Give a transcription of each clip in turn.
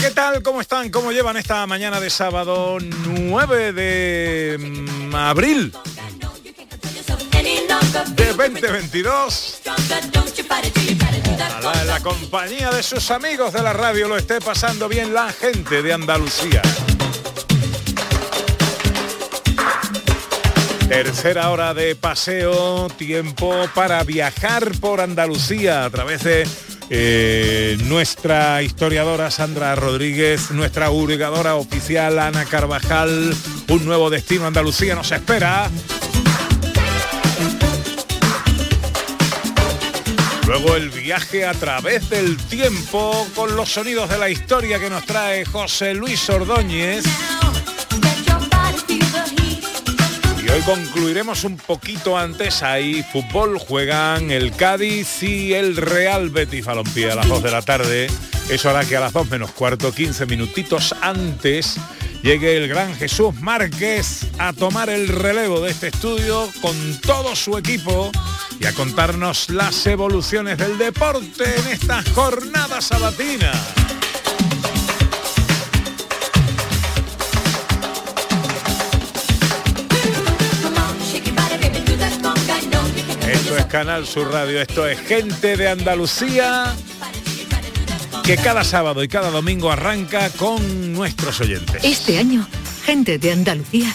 ¿Qué tal? ¿Cómo están? ¿Cómo llevan esta mañana de sábado 9 de mm, abril de 2022? Stronger, don't you fight it till you got it. Do that Ojalá en la compañía de sus amigos de la radio lo esté pasando bien la gente de Andalucía. Tercera hora de paseo, tiempo para viajar por Andalucía a través de eh, nuestra historiadora Sandra Rodríguez, nuestra hurgadora oficial Ana Carvajal. Un nuevo destino Andalucía nos espera. Luego el viaje a través del tiempo con los sonidos de la historia que nos trae José Luis Ordóñez. Hoy concluiremos un poquito antes. Ahí fútbol juegan el Cádiz y el Real Betis Balompié a las 2 de la tarde. Eso hará que a las 2 menos cuarto, 15 minutitos antes, llegue el gran Jesús Márquez a tomar el relevo de este estudio con todo su equipo y a contarnos las evoluciones del deporte en esta jornada sabatina. Canal Sur Radio, esto es gente de Andalucía que cada sábado y cada domingo arranca con nuestros oyentes. Este año, gente de Andalucía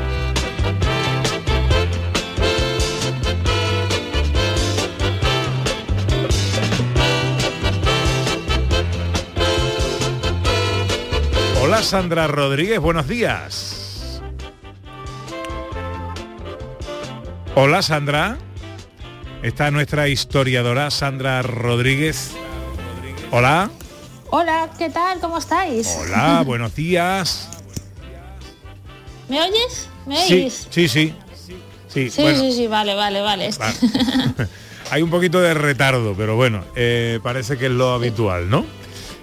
Hola Sandra Rodríguez, buenos días. Hola Sandra. Está nuestra historiadora Sandra Rodríguez. Hola. Hola, ¿qué tal? ¿Cómo estáis? Hola, buenos días. ¿Me oyes? ¿Me Sí, oís? sí, sí. Sí, Sí, bueno, sí, sí, vale, vale, vale. Hay un poquito de retardo, pero bueno, eh, parece que es lo habitual, ¿no?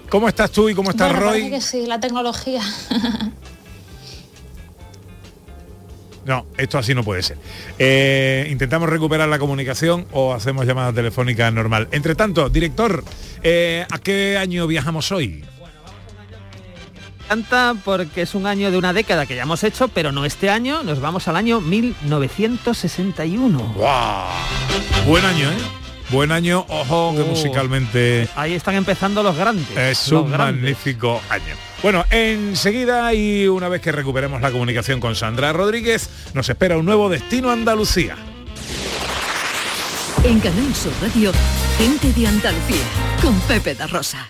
¿Cómo estás tú y cómo está Bueno, Roy? que sí, la tecnología. No, esto así no puede ser. Eh, intentamos recuperar la comunicación o hacemos llamada telefónica normal. Entre tanto, director, eh, ¿a qué año viajamos hoy? encanta porque es un año de una década que ya hemos hecho, pero no este año, nos vamos al año 1961. ¡Guau! Buen año, ¿eh? Buen año, ojo, que Oh. musicalmente Ahí están empezando los grandes. es los un grandes. magnífico año. Bueno, enseguida y una vez que recuperemos la comunicación con Sandra Rodríguez, nos espera un nuevo destino Andalucía. En Canal Sur Radio, gente de Andalucía con Pepe da Rosa.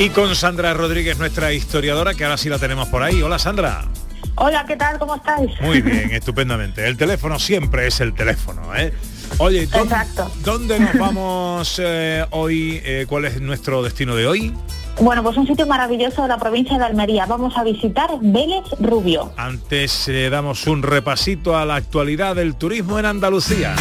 Y con Sandra Rodríguez, nuestra historiadora, que ahora sí la tenemos por ahí. Hola Sandra. Hola, ¿qué tal? ¿Cómo estáis? Muy bien, estupendamente. El teléfono siempre es el teléfono, ¿eh? Oye, ¿dónde, ¿dónde nos vamos eh, hoy? Eh, ¿Cuál es nuestro destino de hoy? Bueno, pues un sitio maravilloso de la provincia de Almería. Vamos a visitar Vélez Rubio. Antes eh, damos un repasito a la actualidad del turismo en Andalucía.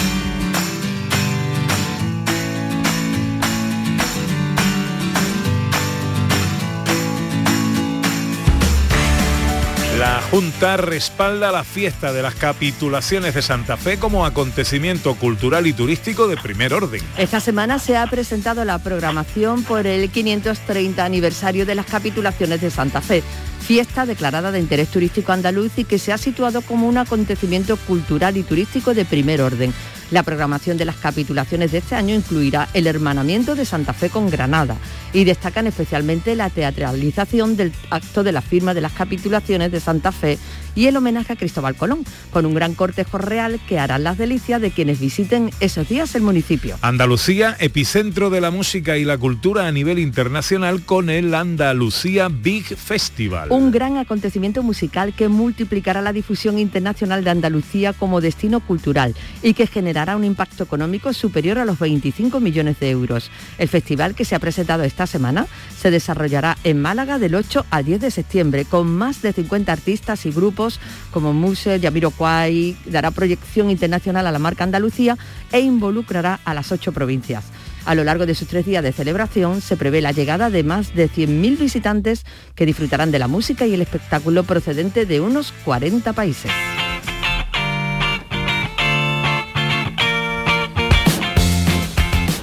La Junta respalda la fiesta de las capitulaciones de Santa Fe como acontecimiento cultural y turístico de primer orden. Esta semana se ha presentado la programación por el 530 aniversario de las capitulaciones de Santa Fe, fiesta declarada de interés turístico andaluz y que se ha situado como un acontecimiento cultural y turístico de primer orden. La programación de las capitulaciones de este año incluirá el hermanamiento de Santa Fe con Granada y destacan especialmente la teatralización del acto de la firma de las capitulaciones de Santa Fe y el homenaje a Cristóbal Colón, con un gran cortejo real que harán las delicias de quienes visiten esos días el municipio. Andalucía, epicentro de la música y la cultura a nivel internacional con el Andalucía Big Festival. Un gran acontecimiento musical que multiplicará la difusión internacional de Andalucía como destino cultural y que generará un impacto económico superior a los 25 millones de euros. El festival que se ha presentado esta semana se desarrollará en Málaga del 8 al 10 de septiembre con más de 50 artistas y grupos como Muse, Yamiroquai, dará proyección internacional a la marca Andalucía e involucrará a las ocho provincias. A lo largo de sus tres días de celebración se prevé la llegada de más de 100.000 visitantes que disfrutarán de la música y el espectáculo procedente de unos 40 países.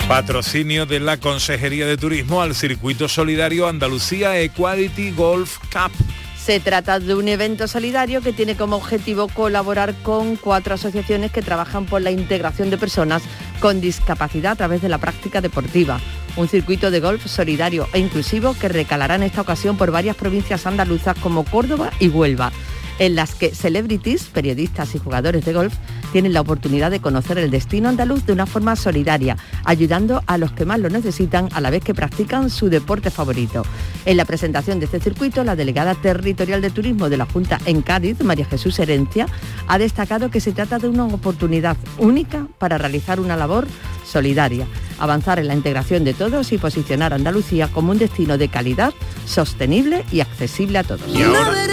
Patrocinio de la Consejería de Turismo al Circuito Solidario Andalucía Equality Golf Cup. Se trata de un evento solidario que tiene como objetivo colaborar con cuatro asociaciones que trabajan por la integración de personas con discapacidad a través de la práctica deportiva. Un circuito de golf solidario e inclusivo que recalará en esta ocasión por varias provincias andaluzas como Córdoba y Huelva en las que celebrities, periodistas y jugadores de golf tienen la oportunidad de conocer el destino andaluz de una forma solidaria, ayudando a los que más lo necesitan a la vez que practican su deporte favorito. En la presentación de este circuito, la delegada territorial de turismo de la Junta en Cádiz, María Jesús Herencia, ha destacado que se trata de una oportunidad única para realizar una labor solidaria, avanzar en la integración de todos y posicionar a Andalucía como un destino de calidad, sostenible y accesible a todos. Y ahora,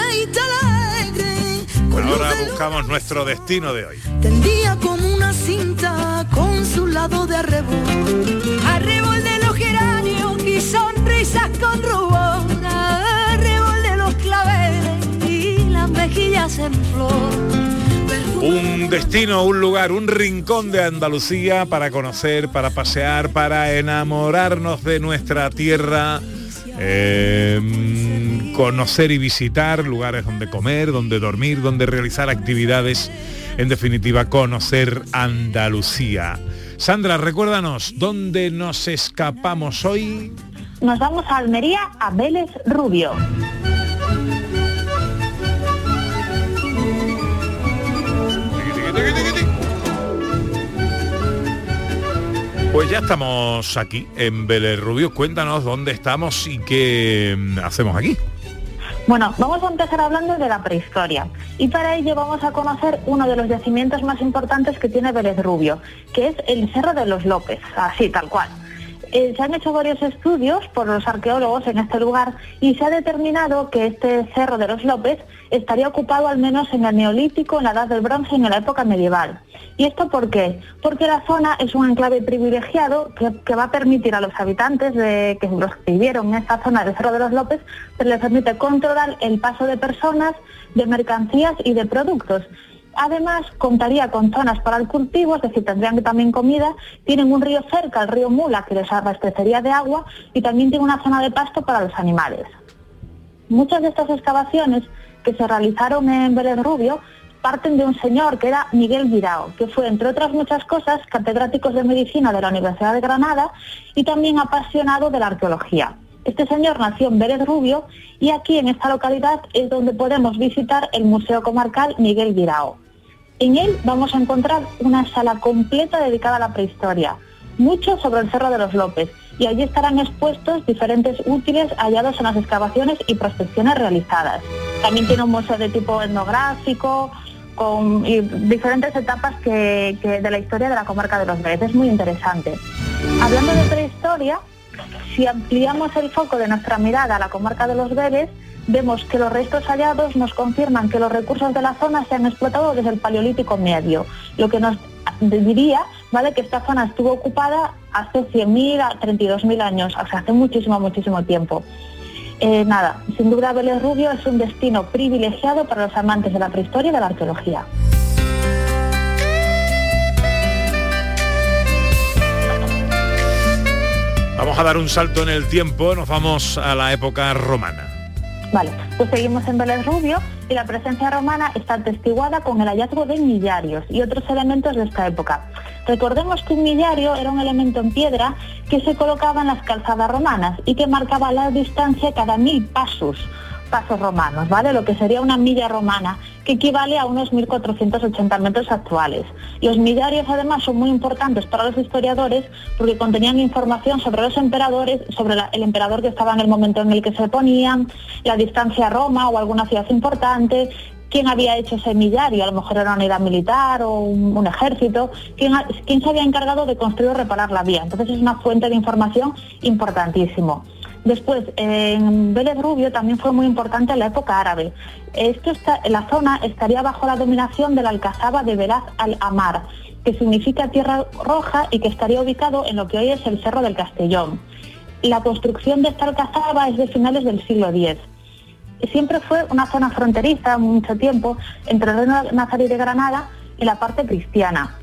ahora buscamos nuestro destino de hoy. Tendía como una cinta con su lado de arrebol. Arrebol de los geranios y sonrisas con rubor. Arrebol de los claveles y las mejillas en flor. Un destino, un lugar, un rincón de Andalucía para conocer, para pasear, para enamorarnos de nuestra tierra. eh, conocer y visitar lugares donde comer, donde dormir, donde realizar actividades, en definitiva conocer Andalucía. Sandra, recuérdanos, ¿dónde nos escapamos hoy? Nos vamos a Almería, a Vélez Rubio. Pues ya estamos aquí en Vélez Rubio. Cuéntanos dónde estamos y qué mm, hacemos aquí. Bueno, vamos a empezar hablando de la prehistoria y para ello vamos a conocer uno de los yacimientos más importantes que tiene Vélez Rubio, que es el Cerro de los López, así tal cual. Eh, se han hecho varios estudios por los arqueólogos en este lugar y se ha determinado que este Cerro de los López estaría ocupado al menos en el Neolítico, en la Edad del Bronce y en la época medieval. ¿Y esto por qué? Porque la zona es un enclave privilegiado que, va a permitir a los habitantes que los vivieron en esta zona del Cerro de los López, pues les permite controlar el paso de personas, de mercancías y de productos. Además, contaría con zonas para el cultivo, es decir, tendrían también comida, tienen un río cerca, el río Mula, que les abastecería de agua, y también tiene una zona de pasto para los animales. Muchas de estas excavaciones que se realizaron en Vélez Rubio parten de un señor que era Miguel Guirao, que fue, entre otras muchas cosas, catedrático de medicina de la Universidad de Granada y también apasionado de la arqueología. Este señor nació en Vélez Rubio y aquí en esta localidad es donde podemos visitar el Museo Comarcal Miguel Guirao. En él vamos a encontrar una sala completa dedicada a la prehistoria, mucho sobre el Cerro de los López, y allí estarán expuestos diferentes útiles hallados en las excavaciones y prospecciones realizadas. También tiene un museo de tipo etnográfico, con diferentes etapas que, de la historia de la comarca de los Vélez. Es muy interesante. Hablando de prehistoria, si ampliamos el foco de nuestra mirada a la comarca de los Vélez, vemos que los restos hallados nos confirman que los recursos de la zona se han explotado desde el Paleolítico Medio, lo que nos diría ¿vale? que esta zona estuvo ocupada hace 100.000 a 32.000 años, o sea, hace muchísimo, muchísimo tiempo. Eh, nada, sin duda Vélez Rubio es un destino privilegiado para los amantes de la prehistoria y de la arqueología. Vamos a dar un salto en el tiempo, nos vamos a la época romana. Vale, pues seguimos en Vélez Rubio y la presencia romana está atestiguada con el hallazgo de millarios y otros elementos de esta época. Recordemos que un millario era un elemento en piedra que se colocaba en las calzadas romanas y que marcaba la distancia cada mil pasos, pasos romanos, ¿vale? Lo que sería una milla romana, que equivale a unos 1.480 metros actuales. Los millarios además son muy importantes para los historiadores porque contenían información sobre los emperadores, sobre la- el emperador que estaba en el momento en el que se ponían, la distancia a Roma o alguna ciudad importante, quién había hecho ese millario, a lo mejor era una unidad militar o un, ejército, quién, quién se había encargado de construir o reparar la vía. Entonces es una fuente de información importantísimo. Después, en Vélez Rubio también fue muy importante la época árabe. La zona estaría bajo la dominación de la alcazaba de Beraz al-Amar, que significa tierra roja y que estaría ubicado en lo que hoy es el Cerro del Castellón. La construcción de esta alcazaba es de finales del siglo X. Siempre fue una zona fronteriza mucho tiempo entre el reino nazarí de Granada y la parte cristiana.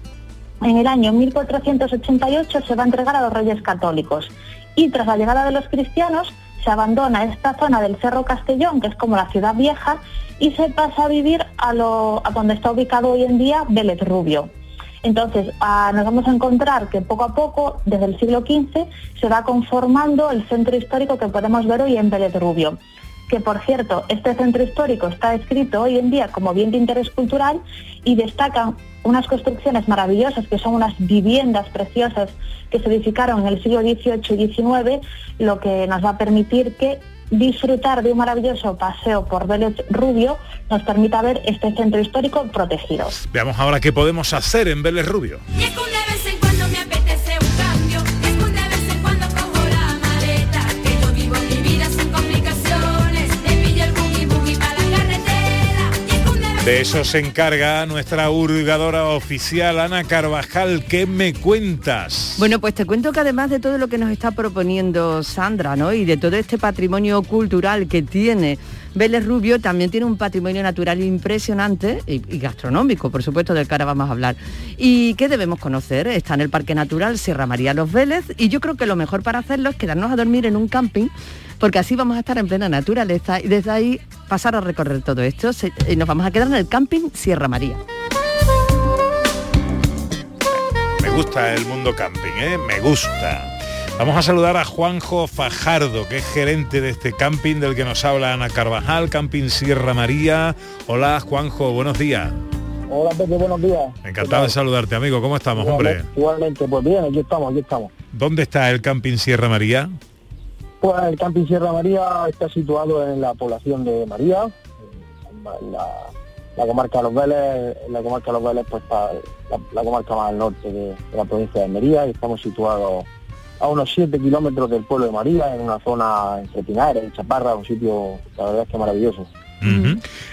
En el año 1488 se va a entregar a los reyes católicos y tras la llegada de los cristianos se abandona esta zona del Cerro Castellón, que es como la ciudad vieja, y se pasa a vivir a, lo, a donde está ubicado hoy en día Vélez Rubio. Entonces, ah, nos vamos a encontrar que poco a poco, desde el siglo XV, se va conformando el centro histórico que podemos ver hoy en Vélez Rubio. Que, por cierto, este centro histórico está escrito hoy en día como bien de interés cultural y destacan unas construcciones maravillosas que son unas viviendas preciosas que se edificaron en el siglo XVIII y XIX, lo que nos va a permitir que disfrutar de un maravilloso paseo por Vélez Rubio nos permita ver este centro histórico protegido. Veamos ahora qué podemos hacer en Vélez Rubio. De eso se encarga nuestra hurgadora oficial, Ana Carvajal. ¿Qué me cuentas? Bueno, pues te cuento que además de todo lo que nos está proponiendo Sandra, ¿no? Y de todo este patrimonio cultural que tiene Vélez Rubio, también tiene un patrimonio natural impresionante y, gastronómico, por supuesto, del que ahora vamos a hablar. ¿Y qué debemos conocer? Está en el Parque Natural Sierra María Los Vélez y yo creo que lo mejor para hacerlo es quedarnos a dormir en un camping porque así vamos a estar en plena naturaleza y desde ahí pasar a recorrer todo esto. Y nos vamos a quedar en el camping Sierra María. Me gusta el mundo camping, ¿eh? Me gusta. Vamos a saludar a Juanjo Fajardo, que es gerente de este camping del que nos habla Ana Carvajal, Camping Sierra María. Hola Juanjo, buenos días. Hola Pepe, buenos días. Encantado de saludarte, amigo. ¿Cómo estamos, hombre? Igualmente, pues bien, aquí estamos, aquí estamos. ¿Dónde está el Camping Sierra María? Pues el Camping Sierra María está situado en la población de María, en la, la comarca de Los Vélez, en la comarca de Los Vélez, pues está la, la comarca más al norte de, de la provincia de Almería y estamos situados a unos 7 kilómetros del pueblo de María, en una zona entre Pinares y Chaparra, un sitio, la verdad es que maravilloso.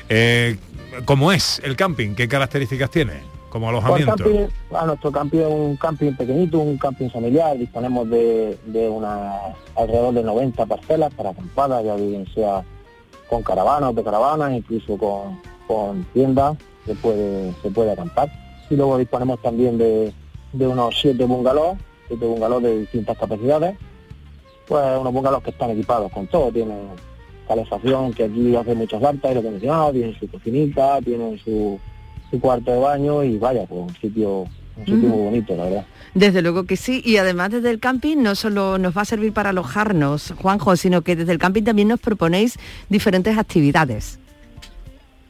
Eh, ¿Cómo es el camping? ¿Qué características tiene? Como Pues alojamiento. camping, a nuestro camping es un camping pequeñito, un camping familiar, disponemos de, de una alrededor de 90 parcelas para acampadas, ya bien sea con caravanas o de caravanas, incluso con, con tiendas, se puede, se puede acampar. Y luego disponemos también de, de unos 7 bungalows, 7 bungalows de distintas capacidades, pues unos bungalows que están equipados con todo, tienen calefacción, que aquí hace muchas altas, aire acondicionado, tienen su cocinita, tienen su su cuarto de baño y vaya, pues un sitio, un sitio Mm. muy bonito, la verdad. Desde luego que sí, y además desde el camping no solo nos va a servir para alojarnos, Juanjo, sino que desde el camping también nos proponéis diferentes actividades.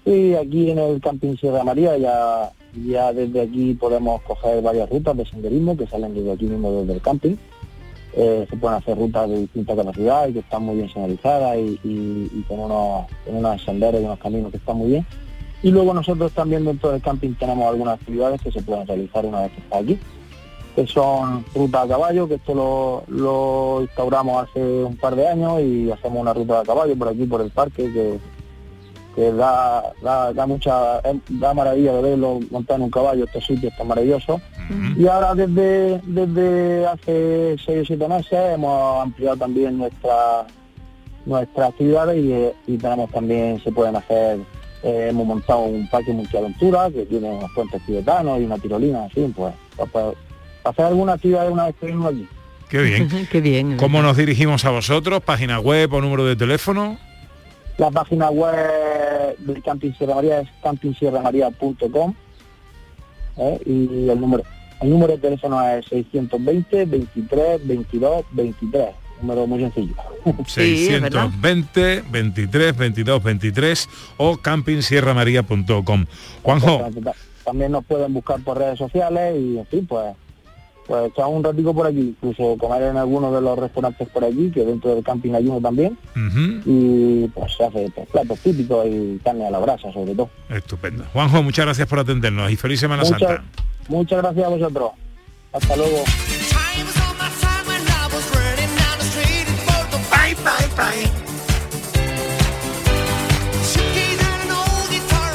Y aquí en el camping Sierra María ya, ya desde aquí podemos coger varias rutas de senderismo que salen desde aquí mismo desde el camping. Eh, se pueden hacer rutas de distinta capacidad y que están muy bien señalizadas y, y- y con, unos, unos senderos y unos caminos que están muy bien. Y luego nosotros también dentro del camping tenemos algunas actividades que se pueden realizar una vez que está aquí, que son rutas a caballo, que esto lo, lo instauramos hace un par de años y hacemos una ruta a caballo por aquí, por el parque, que, que da, da, da mucha eh, da maravilla de verlo montar en un caballo estos sitios tan maravillosos y ahora desde desde hace seis o siete meses hemos ampliado también nuestra nuestras actividades y, eh, y tenemos también se pueden hacer eh, hemos montado un parque multiaventura que tiene unos puentes tibetanos y una tirolina así pues para, para hacer alguna actividad una vez que venimos aquí Qué bien. Qué bien. ¿Cómo nos dirigimos a vosotros? ¿Página web o número de teléfono? La página web del Camping Sierra María es campingsierramaría.com ¿eh? y el número el número de teléfono es 620 23 22 23 número muy sencillo 620 23 22 23 o campingsierramaría.com. Juanjo, también nos pueden buscar por redes sociales y en fin pues pues echar un ratico por aquí incluso comer en alguno de los restaurantes por aquí que dentro del camping hay uno también. Y pues se hace pues, platos típicos y carne a la brasa sobre todo. Estupendo. Juanjo, muchas gracias por atendernos y feliz Semana Muchas- Santa. muchas gracias a vosotros. Hasta luego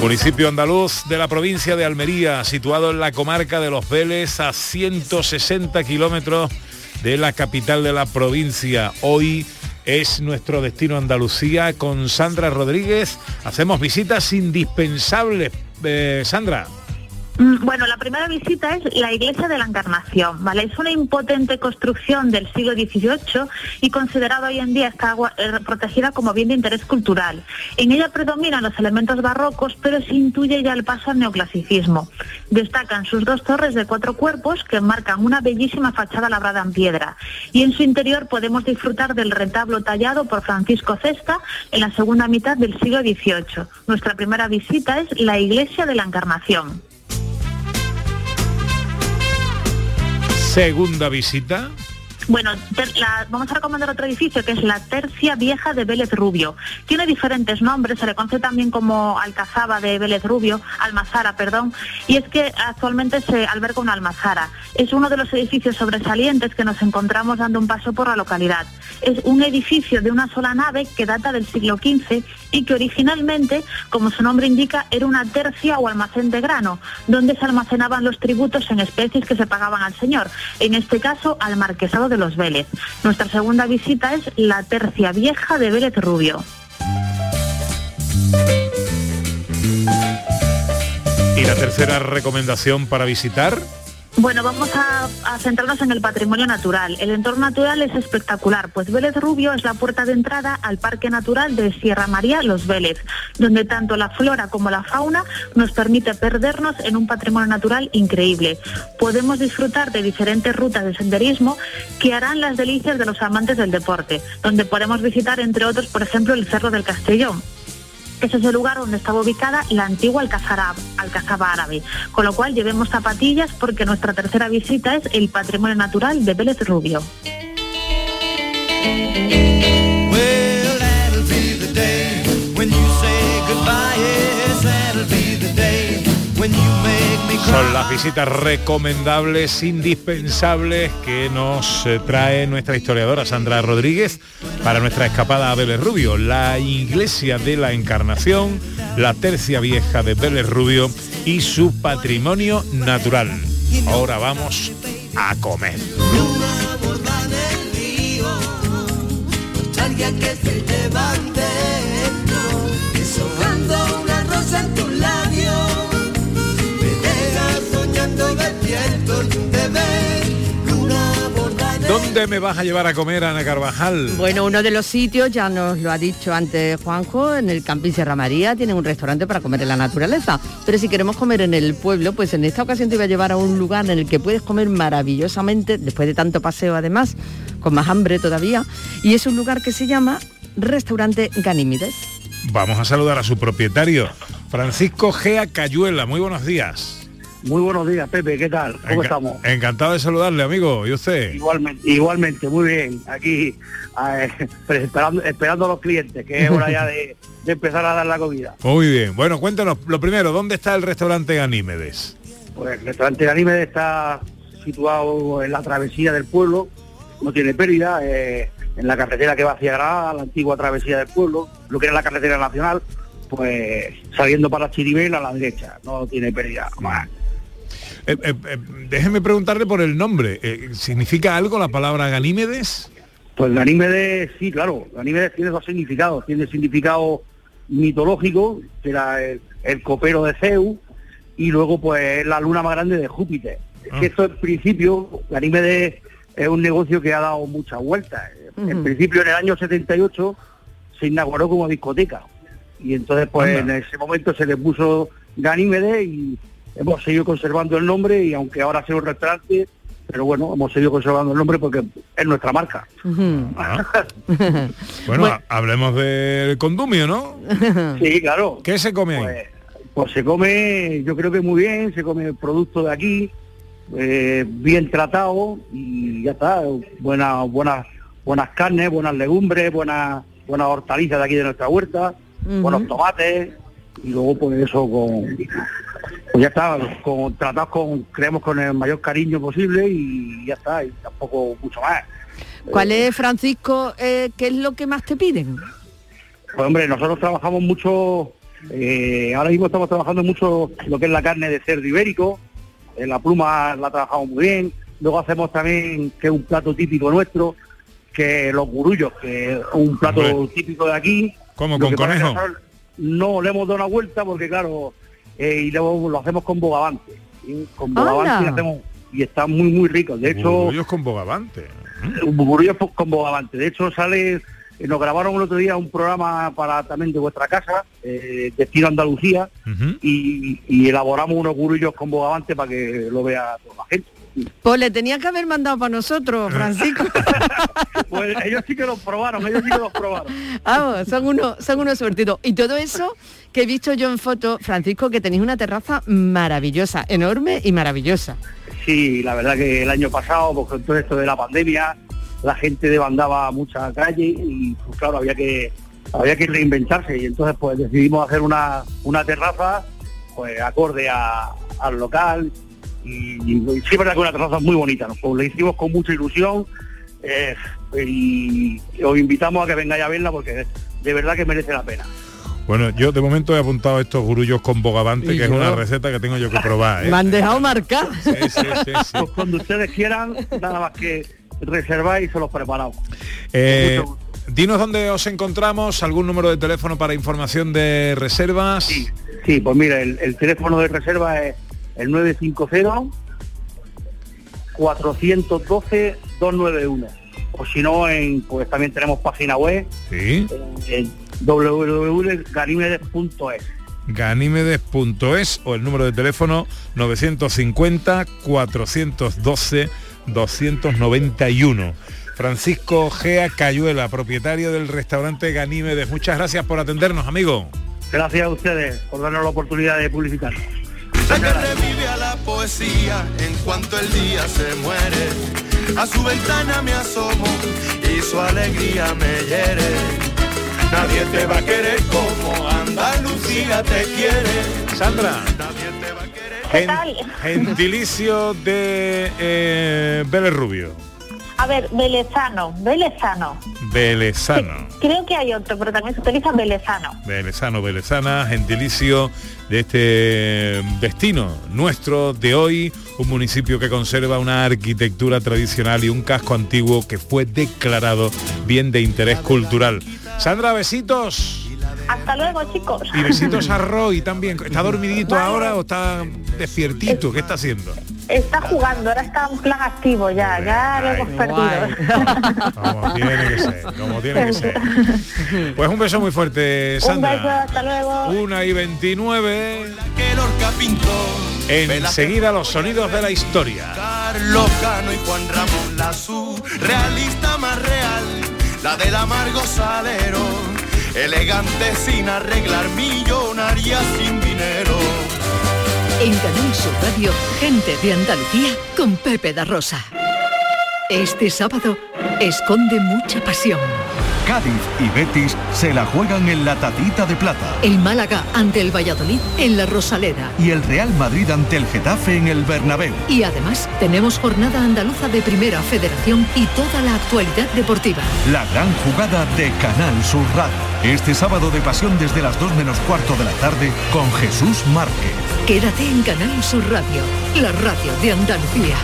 Municipio andaluz de la provincia de Almería, situado en la comarca de Los Vélez, a 160 kilómetros de la capital de la provincia. Hoy es nuestro destino Andalucía con Sandra Rodríguez. Hacemos visitas indispensables. Eh, Sandra. Mm, Bueno, la primera visita es la iglesia de la Encarnación, ¿vale? Es una impotente construcción del siglo XVIII y considerada hoy en día está eh, protegida como bien de interés cultural. En ella predominan los elementos barrocos, pero se intuye ya el paso al neoclasicismo. Destacan sus dos torres de cuatro cuerpos que marcan una bellísima fachada labrada en piedra. Y en su interior podemos disfrutar del retablo tallado por Francisco Cesta en la segunda mitad del siglo XVIII. Nuestra primera visita es la iglesia de la Encarnación. Segunda visita. Bueno, vamos a recomendar otro edificio que es la Tercia Vieja de Vélez Rubio. Tiene diferentes nombres, se le conoce también como Alcazaba de Vélez Rubio, Almazara, perdón, y es que actualmente se alberga una almazara. Es uno de los edificios sobresalientes que nos encontramos dando un paso por la localidad. Es un edificio de una sola nave que data del siglo XV y que originalmente, como su nombre indica, era una tercia o almacén de grano, donde se almacenaban los tributos en especies que se pagaban al señor, en este caso al marquesado de los Vélez. Nuestra segunda visita es la tercia vieja de Vélez Rubio. Y la tercera recomendación para visitar. Bueno, vamos a, centrarnos en el patrimonio natural. El entorno natural es espectacular, pues Vélez Rubio es la puerta de entrada al Parque Natural de Sierra María Los Vélez, donde tanto la flora como la fauna nos permite perdernos en un patrimonio natural increíble. Podemos disfrutar de diferentes rutas de senderismo que harán las delicias de los amantes del deporte, donde podemos visitar, entre otros, por ejemplo, el Cerro del Castellón. Ese es el lugar donde estaba ubicada la antigua Alcazaba, árabe, con lo cual llevemos zapatillas porque nuestra tercera visita es el patrimonio natural de Vélez Rubio. Son las visitas recomendables, indispensables que nos eh, trae nuestra historiadora Sandra Rodríguez para nuestra escapada a Vélez Rubio, la iglesia de la Encarnación, la tercia vieja de Vélez Rubio y su patrimonio natural. Ahora vamos a comer. Que se una rosa en ¿Dónde ¿Dónde me vas a llevar a comer, Ana Carvajal? Bueno, uno de los sitios, ya nos lo ha dicho antes Juanjo, en el Camping Sierra María tienen un restaurante para comer en la naturaleza. Pero si queremos comer en el pueblo, pues en esta ocasión te voy a llevar a un lugar en el que puedes comer maravillosamente, después de tanto paseo además, con más hambre todavía. Y es un lugar que se llama Restaurante Ganímides. Vamos a saludar a su propietario, Francisco Gea Cayuela. Muy buenos días. Muy buenos días, Pepe, ¿qué tal? ¿Cómo Enca- estamos? Encantado de saludarle, amigo. ¿Y usted? Igualmente, igualmente, muy bien. Aquí eh, esperando, esperando a los clientes, que es hora ya de, de empezar a dar la comida. Muy bien. Bueno, cuéntanos, lo primero, ¿dónde está el restaurante Ganímedes? Pues el restaurante de anime está situado en la travesía del pueblo, no tiene pérdida, eh, en la carretera que va hacia Granada, la antigua travesía del pueblo, lo que era la carretera nacional, pues saliendo para Chiribel a la derecha, no tiene pérdida. Más. Eh, eh, eh, déjeme preguntarle por el nombre. Eh, ¿Significa algo la palabra Ganímedes? Pues Ganímedes, sí, claro, Ganímedes tiene dos significados. Tiene el significado mitológico, que era el, el copero de Zeus, y luego pues la luna más grande de Júpiter. Que esto en principio, Ganímedes es un negocio que ha dado muchas vueltas. En principio en el año 78 se inauguró como discoteca. Y entonces pues Anda. en ese momento se le puso Ganímedes y hemos seguido conservando el nombre y aunque ahora sea un restaurante, pero bueno, hemos seguido conservando el nombre porque es nuestra marca. Bueno, ha- hablemos del condumio, ¿no? Sí, claro. ¿Qué se come ahí? Pues se come, yo creo que muy bien, se come producto de aquí, eh, bien tratado y ya está. Buenas, buenas, buenas carnes, buenas legumbres, buenas, buenas hortalizas de aquí de nuestra huerta, buenos tomates y luego pues eso con, pues ya está, con, tratados con, creemos con el mayor cariño posible y ya está, y tampoco mucho más. ¿Cuál es, Francisco, eh, qué es lo que más te piden? Pues hombre, nosotros trabajamos mucho, eh, ahora mismo estamos trabajando mucho lo que es la carne de cerdo ibérico, eh, la pluma la trabajamos muy bien, luego hacemos también, que es un plato típico nuestro, que los gurullos, que es un plato Hombre. típico de aquí. ¿Cómo, con conejo? nosotros No le hemos dado una vuelta porque claro, eh, y luego lo hacemos con bogavante. ¿sí? Con bogavante y, hacemos- y está muy muy rico. De hecho, con bogavante. po- con bogavante. De hecho, sale, eh, nos grabaron el otro día un programa para también de vuestra casa, eh, Destino Andalucía, y, y elaboramos unos burullos con bogavante para que lo vea toda la gente. Pues le tenía que haber mandado para nosotros, Francisco. Pues ellos sí que los probaron, ellos sí que los probaron. Vamos, son unos, son unos suertidos. Y todo eso que he visto yo en foto, Francisco, que tenéis una terraza maravillosa, enorme y maravillosa. Sí, la verdad que el año pasado, pues con todo esto de la pandemia, la gente demandaba mucha calle y pues claro, había que había que reinventarse y entonces pues decidimos hacer una, una terraza pues acorde a- al local y, y sí es verdad que una terraza muy bonita, ¿no? Pues la hicimos con mucha ilusión eh, y os invitamos a que vengáis a verla porque de verdad que merece la pena. Bueno, yo de momento he apuntado estos gurullos con bogavante, Y que es una receta que tengo yo que probar. ¿eh? Me han dejado marcar. Pues cuando ustedes quieran, nada más que reserváis y se los preparamos. Eh, dinos dónde os encontramos, algún número de teléfono para información de reservas. Sí, pues mira, el, el teléfono de reserva es el 950 412 291. O si no, en, pues también tenemos página web Sí. en www.ganimedes.es. Ganímedes.es o el número de teléfono 950 412 291. Francisco Gea Cayuela, propietario del restaurante Ganímedes. Muchas gracias por atendernos, amigo. Gracias a ustedes por darnos la oportunidad de publicar. Sé que revive a la poesía en cuanto el día se muere. A su ventana me asomo y su alegría me hiere. Nadie te va a querer como Andalucía te quiere. Sandra. ¿Qué tal? Gentilicio de eh, Vélez Rubio. A ver, Velezano, Velezano. Velezano. Creo que hay otro, pero también se utiliza Velezano. Velezano, Velezana, gentilicio de este destino nuestro de hoy, un municipio que conserva una arquitectura tradicional y un casco antiguo que fue declarado bien de interés cultural. Sandra, besitos. Hasta luego, chicos. Y besitos a Roy también. ¿Está dormidito ahora o está despiertito? ¿Qué está haciendo? Está jugando, ahora está en plan activo ya, ya lo hemos perdido. Como tiene que ser, como tiene que ser. Pues un beso muy fuerte, Un beso, Sandra. hasta luego. Una y 29. Enseguida los sonidos de la historia. Carlos Cano y Juan Ramón la realista más real, la del amargo salero, elegante sin arreglar, millonaria sin dinero. En Canal Sur Radio, gente de Andalucía con Pepe da Rosa. Este sábado, esconde mucha pasión. Cádiz y Betis se la juegan en la tatita de plata. El Málaga ante el Valladolid en la Rosaleda. Y el Real Madrid ante el Getafe en el Bernabéu. Y además tenemos jornada andaluza de Primera Federación y toda la actualidad deportiva. La gran jugada de Canal Sur Radio. Este sábado de pasión desde las 2 menos cuarto de la tarde con Jesús Márquez. Quédate en Canal Sur Radio, la radio de Andalucía.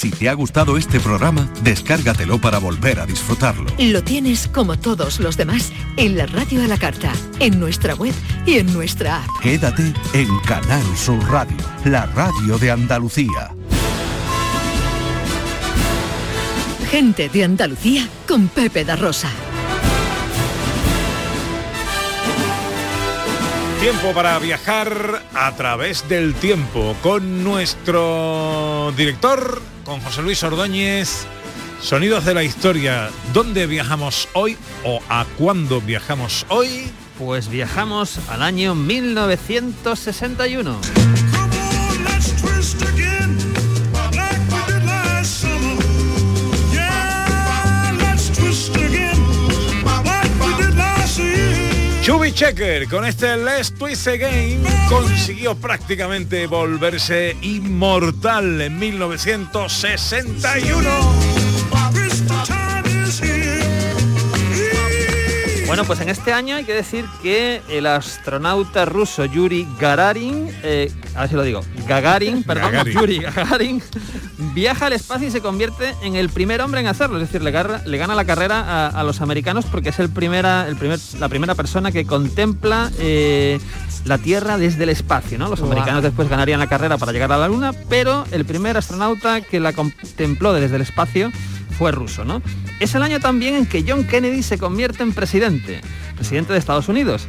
Si te ha gustado este programa, descárgatelo para volver a disfrutarlo. Lo tienes como todos los demás en la radio a la carta, en nuestra web y en nuestra app. Quédate en Canal Sur Radio, la radio de Andalucía. Gente de Andalucía con Pepe da Rosa. Tiempo para viajar a través del tiempo con nuestro director, con José Luis Ordóñez. Sonidos de la historia. ¿Dónde viajamos hoy o a cuándo viajamos hoy? Pues viajamos al año 1961. Chubby Checker con este Let's Twist Again consiguió prácticamente volverse inmortal en 1961. Bueno, pues en este año hay que decir que el astronauta ruso Yuri Gagarin, eh, a ver si lo digo, Gagarin, perdón, Gagarin. Yuri Gagarin, viaja al espacio y se convierte en el primer hombre en hacerlo, es decir, le, garra- le gana la carrera a, a los americanos porque es el primera, el primer, la primera persona que contempla eh, la Tierra desde el espacio, ¿no? Los americanos después ganarían la carrera para llegar a la Luna, pero el primer astronauta que la contempló desde el espacio fue ruso, ¿no? Es el año también en que John Kennedy se convierte en presidente, presidente de Estados Unidos.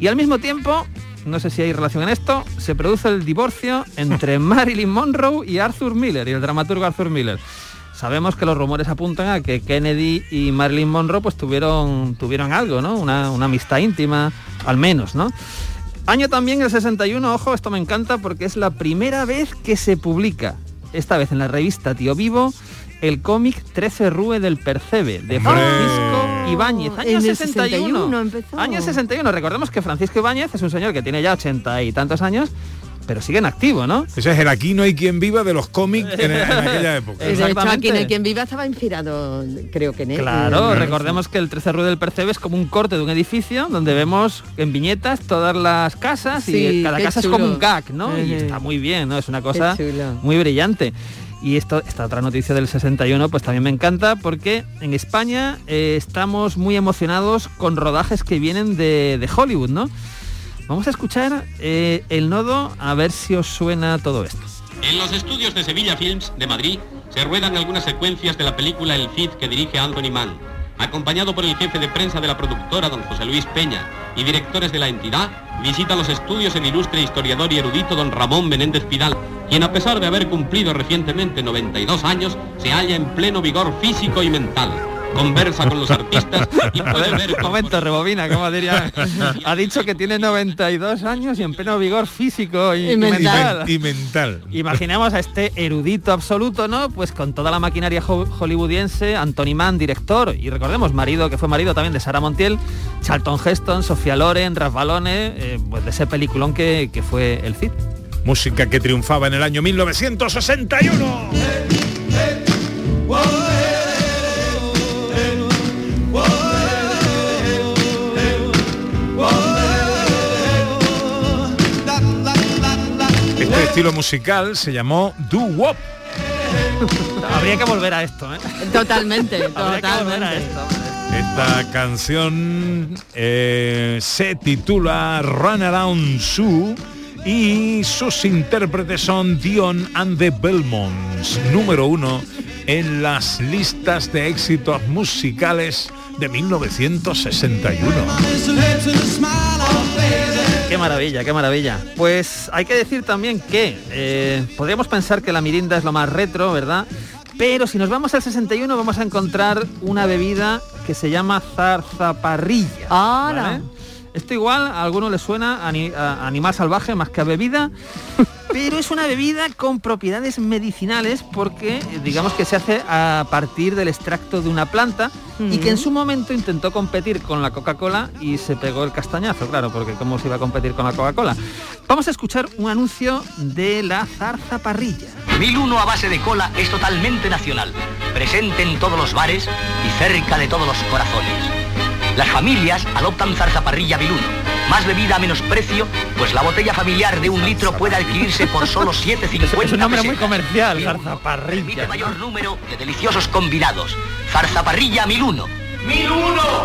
Y al mismo tiempo, no sé si hay relación en esto, se produce el divorcio entre Marilyn Monroe y Arthur Miller, y el dramaturgo Arthur Miller. Sabemos que los rumores apuntan a que Kennedy y Marilyn Monroe pues tuvieron, tuvieron algo, ¿no? Una, una amistad íntima, al menos, ¿no? Año también el 61, ojo, esto me encanta porque es la primera vez que se publica, esta vez en la revista Tío Vivo, el cómic 13 Rue del Percebe, de Francisco Ibáñez, año en el 61. 61 empezó. Año 61, recordemos que Francisco Ibáñez es un señor que tiene ya 80 y tantos años, pero sigue en activo, ¿no? Ese es el aquí no hay quien viva de los cómics en, en aquella época. De hecho, aquí no hay quien viva estaba inspirado, creo que en él. Claro, Eh, recordemos que el 13 Rue del Percebe es como un corte de un edificio donde vemos en viñetas todas las casas y Sí, cada qué casa es chulo. como un gag, ¿no? Y Ujú. está muy bien, ¿no? Es una cosa muy brillante. Y esto, esta otra noticia del 61 pues también me encanta porque en España eh, estamos muy emocionados con rodajes que vienen de, Hollywood, ¿no? Vamos a escuchar eh, el nodo a ver si os suena todo esto. En los estudios de Sevilla Films de Madrid se ruedan algunas secuencias de la película El Cid que dirige Anthony Mann. Acompañado por el jefe de prensa de la productora, don José Luis Peña, y directores de la entidad, visita los estudios el ilustre historiador y erudito don Ramón Menéndez Pidal, quien a pesar de haber cumplido recientemente 92 años, se halla en pleno vigor físico y mental. Conversa con los artistas y puede ver, un momento, rebobina, como diría. Ha dicho que tiene 92 años y en pleno vigor físico y, Y mental. Y mental. Imaginemos a este erudito absoluto, ¿no? Pues con toda la maquinaria ho- hollywoodiense, Anthony Mann, director, y recordemos, marido, que fue marido también de Sarah Montiel, Charlton Heston, Sofía Loren, Ralph Balone, eh, pues de ese peliculón que, que fue El Cid. Música que triunfaba en el año 1961. Estilo musical se llamó doo wop. Habría que volver a esto, ¿eh? Totalmente, a totalmente. esto. Esta canción eh, se titula Run Around Sue y sus intérpretes son Dion and the Belmonts, número uno en las listas de éxitos musicales de 1961. Qué maravilla, qué maravilla. Pues hay que decir también que eh, podríamos pensar que la mirinda es lo más retro, ¿verdad? Pero si nos vamos al 61 vamos a encontrar una bebida que se llama zarzaparrilla. ¿vale? Esto igual a alguno le suena a, ani- a animal salvaje más que a bebida, pero es una bebida con propiedades medicinales porque eh, digamos que se hace a partir del extracto de una planta y que en su momento intentó competir con la Coca-Cola y se pegó el castañazo, claro, porque cómo se iba a competir con la Coca-Cola. Vamos a escuchar un anuncio de la zarzaparrilla. 1001 a base de cola es totalmente nacional, presente en todos los bares y cerca de todos los corazones. Las familias adoptan zarzaparrilla 1001, más bebida a menos precio, pues la botella familiar de un litro puede adquirirse por solo 7,50 Es un nombre muy comercial, Permite zarzaparrilla. mayor número de deliciosos combinados. Zarzaparrilla 1001. ¡1001!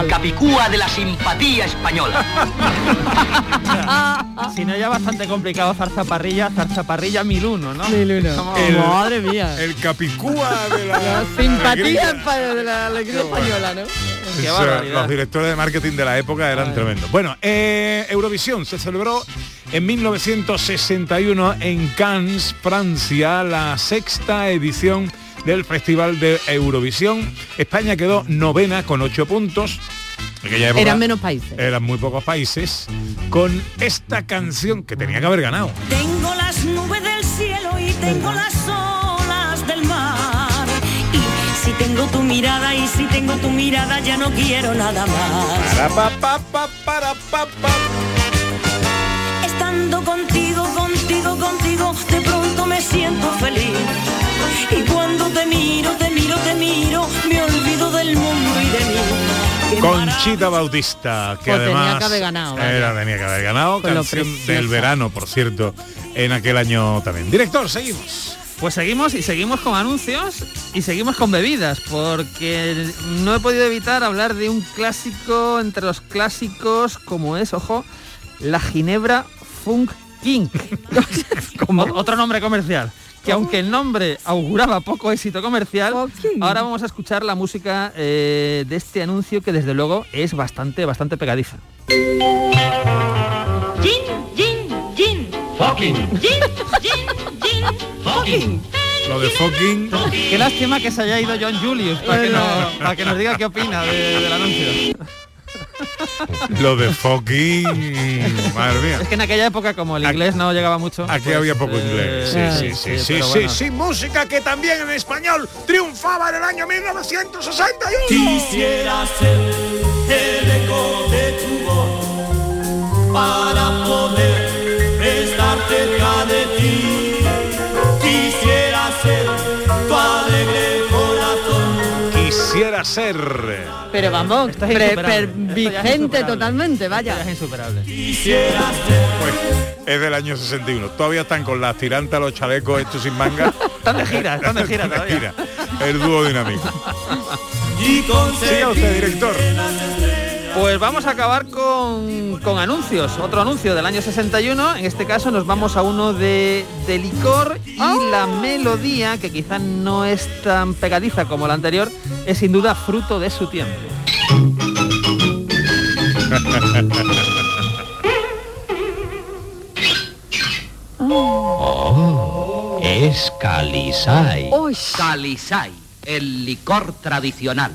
El capicúa de la simpatía española. Si no ya bastante complicado zarzaparrilla, zarzaparrilla 1001, ¿no? 1001. Como- El- Madre mía. El capicúa de la, La simpatía pa- de la alegría española, ¿no? Qué los directores de marketing de la época eran tremendos. Bueno, eh, Eurovisión se celebró en 1961 en Cannes, Francia, la sexta edición del Festival de Eurovisión. España quedó novena con ocho puntos. Época Eran menos países. Eran muy pocos países. Con esta canción que tenía que haber ganado. Tengo las nubes del cielo y tengo las olas del mar. Y si tengo tu mirada y si tengo tu mirada ya no quiero nada más. Para, pa, pa, pa, para, pa, pa. Estando contigo, contigo, contigo, de pronto me siento feliz. Y cuando te miro, te miro, te miro, me olvido del mundo y de mí. Qué Conchita Bautista, que Pues tenía además que haber ganado, vaya. era, tenía que haber ganado, Con canción del verano, por cierto, en aquel año también. Director, seguimos. Pues seguimos y seguimos con anuncios y seguimos con bebidas, porque no he podido evitar hablar de un clásico entre los clásicos, como es, ojo, la Ginebra Funk King. como otro nombre comercial. Que aunque el nombre auguraba poco éxito comercial, ahora vamos a escuchar la música eh, de este anuncio que desde luego es bastante, bastante pegadiza. Gin, gin, gin. Fucking. Gin, gin, gin. Fucking. Lo de fucking. Qué lástima que se haya ido John Julius para que, nos, para que nos diga qué opina de- del anuncio. Lo de fucking. Madre mía. Es que en aquella época, como el inglés no llegaba mucho. Aquí pues, había poco eh, inglés. Sí, sí, sí, sí, pero sí, bueno. sí. Música que también en español triunfaba en el año 1961. Quisiera ser el eco de tu voz para poder estar cerca de ti. Quisiera ser Quisiera ser. Pero vamos, Esto es pre- insuperable. per- Esto ya es vigente totalmente, vaya. Ya es insuperable. Quisiera ser Pues es del año 61. Todavía están con las tirantas, los chalecos estos sin manga. Están de gira, están de gira Están de todavía. gira. El dúo dinámico. y Siga usted, director. Pues vamos a acabar con, con anuncios. Otro anuncio del año 61. En este caso nos vamos a uno de, de licor y la melodía, que quizá no es tan pegadiza como la anterior, es sin duda fruto de su tiempo. Oh, es Calisay. Uy. Calisay, el licor tradicional.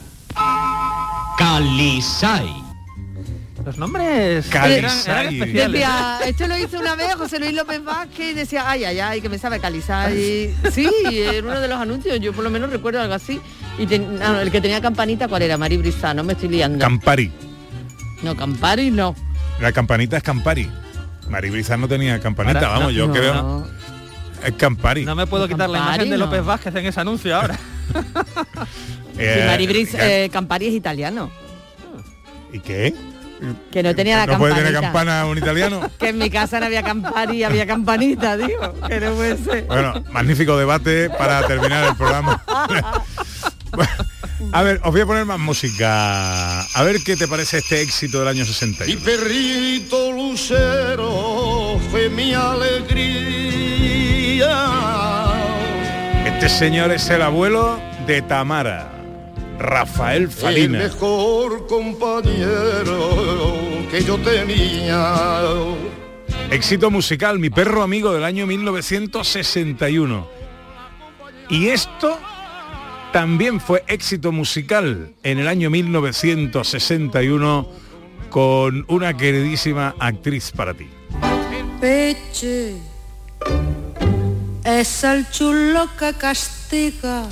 Calisay. Los nombres Calisay. eran, eran especiales. Decía, esto lo hizo una vez José Luis López Vázquez y decía, ay, ay, ay, que me sabe calizar. Y, sí, en uno de los anuncios, yo por lo menos recuerdo algo así. Y ten- ah, el que tenía campanita, ¿cuál era? Mari Brisa, no me estoy liando. Campari. no, Campari no. La campanita es Campari. Maribrizar no tenía campanita, Ahora, vamos, no, yo no, creo. no. Es Campari. No me puedo quitar la imagen de. López Vázquez en ese anuncio ahora. Eh, Sí, Mari eh, eh, Campari es italiano. ¿Y qué? Que no tenía la ¿No puede tener campana un italiano? Que en mi casa no había Campari, había campanita, digo. Que no puede ser. Bueno, magnífico debate para terminar el programa. A ver, os voy a poner más música. A ver qué te parece este éxito del año Mi 61. perrito lucero fue mi alegría. Este señor es el abuelo de Tamara, Rafael El Falina. mejor compañero que yo tenía. Éxito musical, Mi perro amigo del año 1961. Y esto también fue éxito musical en el año 1961 con una queridísima actriz para ti. Peche es el chulo que castiga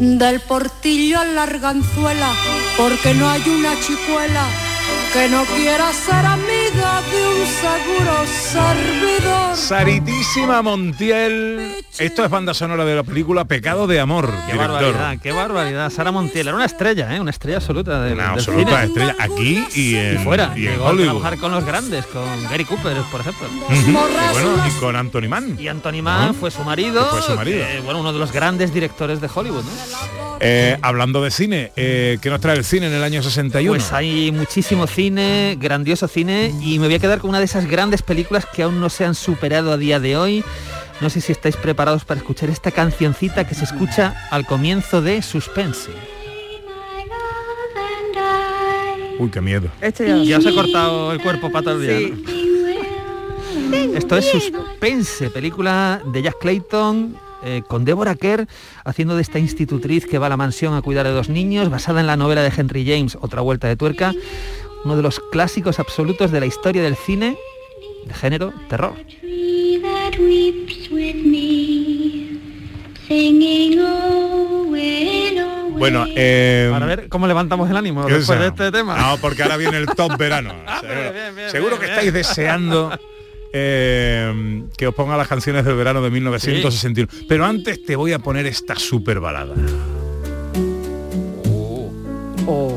del portillo a la arganzuela porque no hay una chicuela que no quiera ser amiga de un seguro servidor. Saritísima Montiel. Esto es banda sonora de la película Pecado de Amor, Qué director. barbaridad, qué barbaridad. Sara Montiel era una estrella, ¿eh? una estrella absoluta del, Una del absoluta cine. estrella aquí y en, Y fuera, y en llegó a Hollywood. trabajar con los grandes, con Gary Cooper, por ejemplo. Y bueno, y con Anthony Mann. Y Anthony Mann ¿No? fue su marido, fue su marido. que, bueno, uno de los grandes directores de Hollywood, ¿no? Eh, hablando de cine, eh, ¿qué nos trae el cine en el año 61? Pues hay muchísimo cine, grandioso cine, y me voy a quedar con una de esas grandes películas que aún no se han superado a día de hoy. No sé si estáis preparados para escuchar esta cancioncita que se escucha al comienzo de Suspense. Uy, qué miedo. Este ya, Ya os he cortado el cuerpo para todo el día, ¿no? Esto es Suspense, película de Jack Clayton eh, con Deborah Kerr haciendo de esta institutriz que va a la mansión a cuidar de dos niños, basada en la novela de Henry James, Otra vuelta de tuerca, uno de los clásicos absolutos de la historia del cine de género terror. Owen, Owen. Bueno, eh, Para ver cómo levantamos el ánimo ¿qué después de este tema. No, porque ahora viene el top verano. Seguro, bien, bien, seguro bien, que bien. estáis deseando eh, que os ponga las canciones del verano de 1961. Pero antes te voy a poner esta super balada.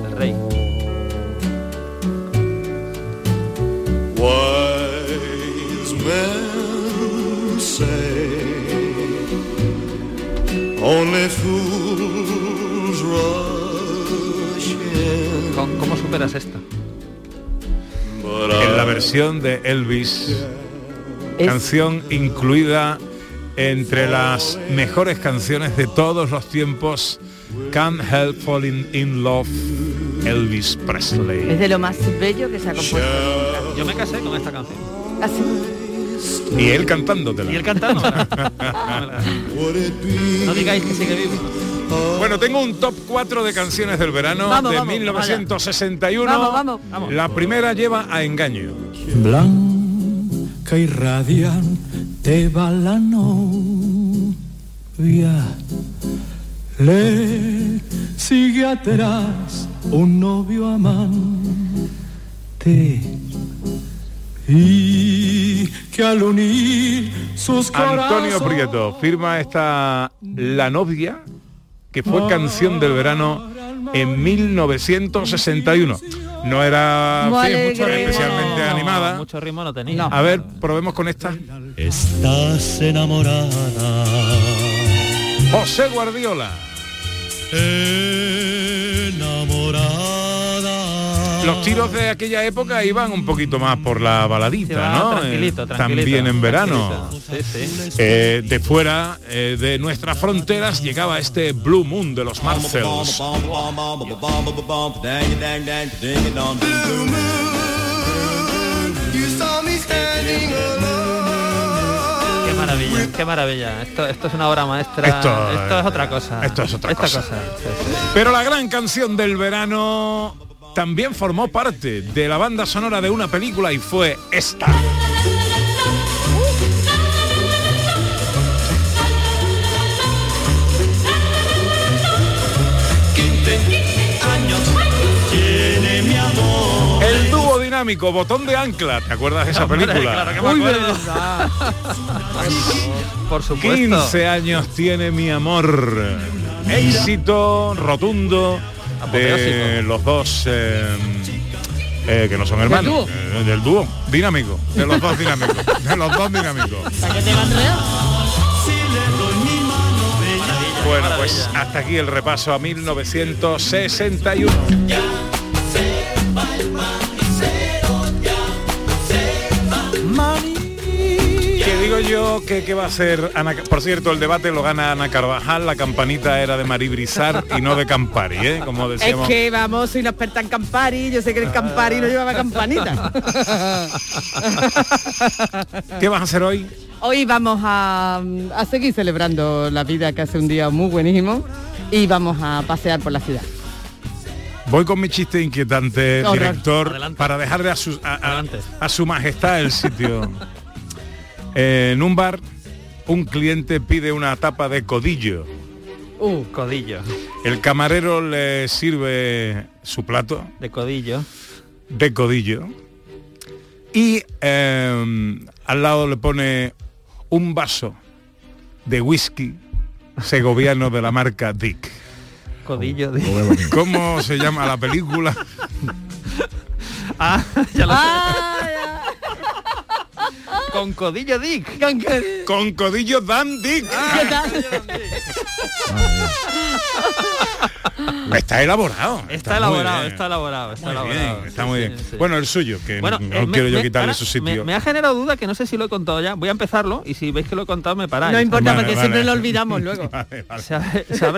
El rey. Wise men say only fools rush in. ¿Cómo, cómo superas esto? En la versión de Elvis, canción incluida entre las mejores canciones de todos los tiempos, Can't Help Falling in Love, Elvis Presley. Es de lo más bello que se ha compuesto. Yo me casé con esta canción. Así. Y él cantándotela. Y él cantando. no digáis que sigue vivo. Bueno, tengo un top 4 de canciones del verano Vamos, de vamos, 1961. Vamos, vamos. La primera lleva a engaño. Blanca y radiante va la novia, le sigue atrás un novio amante y que al unir sus Antonio Prieto firma esta La novia, que fue canción del verano en 1961. No era fin, mucho- especialmente animada. Mucho ritmo no tenía. A ver, probemos con esta. estás enamorada. José Guardiola. Enamorada. Los tiros de aquella época iban un poquito más por la baladita, va ¿no? tranquilito, Eh, tranquilito, También en verano. tranquilito. Sí, sí. Eh, de fuera eh, de nuestras fronteras llegaba este Blue Moon de los Marcells. You saw me standing alone. Qué maravilla, qué maravilla. Esto, esto es una obra maestra. Esto, Esto, es otra cosa. esto es otra Esta cosa. sí, sí. Pero la gran canción del verano también formó parte de la banda sonora de una película y fue esta. Botón de ancla. ¿Te acuerdas de esa Hombre, película? claro que me Uy, acuerdo. verdad. Por supuesto. 15 años tiene mi amor. Éxito rotundo de los dos eh, eh, que no son hermanos. eh, del dúo dinámico. De los dos dinámicos. De los dos dinámicos. Bueno, pues hasta aquí el repaso a 1961. Que digo yo que qué va a hacer Ana, por cierto el debate lo gana Ana Carvajal la campanita era de Marí Brizar y no de Campari ¿eh? como Es decíamos que vamos, soy una experta en Campari, yo sé que el Campari no llevaba campanita. ¿qué vas a hacer hoy? Hoy vamos a, a seguir celebrando la vida que hace un día muy buenísimo y vamos a pasear por la ciudad. Voy con mi chiste inquietante, Horror. director, para dejarle a su, a, a- a su majestad el sitio. En un bar, un cliente pide una tapa de codillo. Uh, codillo. El camarero le sirve su plato De codillo. de codillo y eh, al lado le pone un vaso de whisky segoviano de la marca Dick. Codillo de... ¿Cómo se llama la película? Ah, ya lo sé. Ah, Con codillo Dick. Con codillo Dan Dick. Está elaborado. Está elaborado, está elaborado, está Muy elaborado. bien, está Sí, muy bien. sí. Bueno, el suyo, que Bueno, no eh, me- quiero yo me- quitarle ahora su me- sitio. Me, ha generado duda que no sé si lo he contado ya. Voy a empezarlo y si veis que lo he contado me paráis. No importa Vale, porque vale. siempre lo olvidamos luego. Vale, vale. Se abre- se abre